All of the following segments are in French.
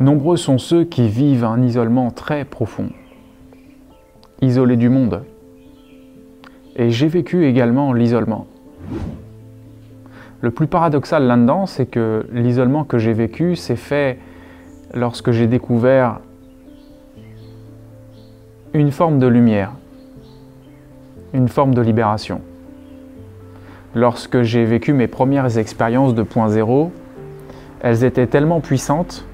Nombreux sont ceux qui vivent un isolement très profond, isolés du monde. Et j'ai vécu également l'isolement. Le plus paradoxal là-dedans, c'est que l'isolement que j'ai vécu s'est fait lorsque j'ai découvert une forme de lumière, une forme de libération. Lorsque j'ai vécu mes premières expériences de point zéro, elles étaient tellement puissantes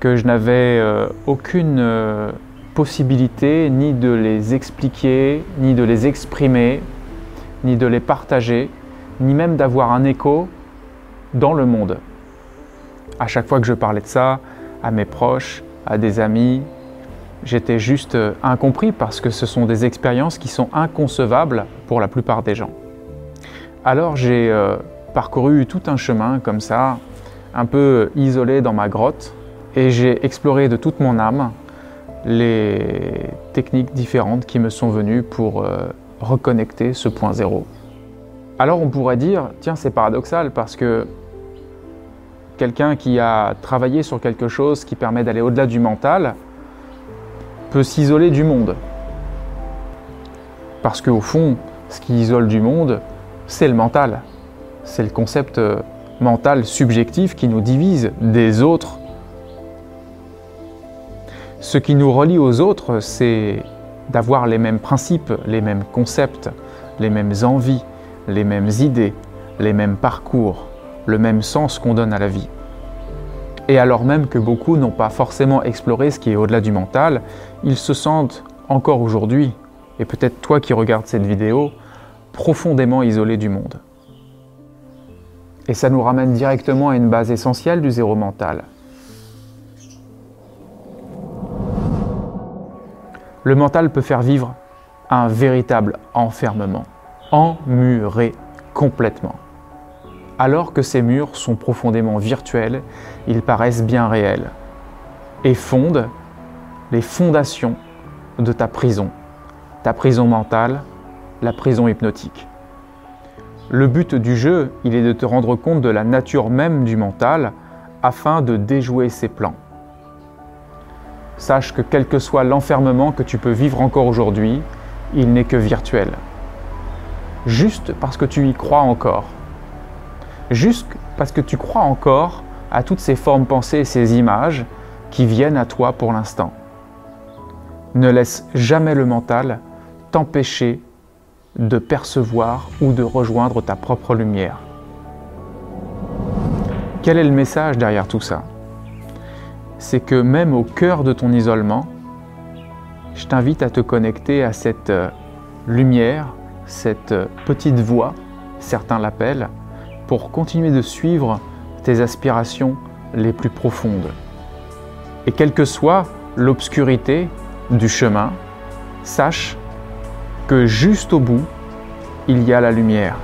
que je n'avais euh, aucune euh, possibilité ni de les expliquer, ni de les exprimer, ni de les partager, ni même d'avoir un écho dans le monde. À chaque fois que je parlais de ça à mes proches, à des amis, j'étais juste euh, incompris parce que ce sont des expériences qui sont inconcevables pour la plupart des gens. Alors j'ai parcouru tout un chemin comme ça, un peu isolé dans ma grotte, et j'ai exploré de toute mon âme les techniques différentes qui me sont venues pour euh, reconnecter ce point zéro. Alors on pourrait dire, tiens c'est paradoxal parce que quelqu'un qui a travaillé sur quelque chose qui permet d'aller au-delà du mental peut s'isoler du monde. Parce qu'au fond, ce qui isole du monde, c'est le mental. C'est le concept euh, mental subjectif qui nous divise des autres ce qui nous relie aux autres, c'est d'avoir les mêmes principes, les mêmes concepts, les mêmes envies, les mêmes idées, les mêmes parcours, le même sens qu'on donne à la vie. Et alors même que beaucoup n'ont pas forcément exploré ce qui est au-delà du mental, ils se sentent encore aujourd'hui, et peut-être toi qui regardes cette vidéo, profondément isolés du monde. Et ça nous ramène directement à une base essentielle du zéro mental, le mental peut faire vivre un véritable enfermement, emmuré complètement. Alors que ces murs sont profondément virtuels, ils paraissent bien réels et fondent les fondations de ta prison, ta prison mentale, la prison hypnotique. Le but du jeu, il est de te rendre compte de la nature même du mental afin de déjouer ses plans. Sache que quel que soit l'enfermement que tu peux vivre encore aujourd'hui, il n'est que virtuel. Juste parce que tu y crois encore. Juste parce que tu crois encore à toutes ces formes pensées et ces images qui viennent à toi pour l'instant. Ne laisse jamais le mental t'empêcher de percevoir ou de rejoindre ta propre lumière. Quel est le message derrière tout ça? C'est que même au cœur de ton isolement, je t'invite à te connecter à cette euh, lumière, cette euh, petite voix, certains l'appellent, pour continuer de suivre tes aspirations les plus profondes. Et quelle que soit l'obscurité du chemin, sache que juste au bout, il y a la lumière.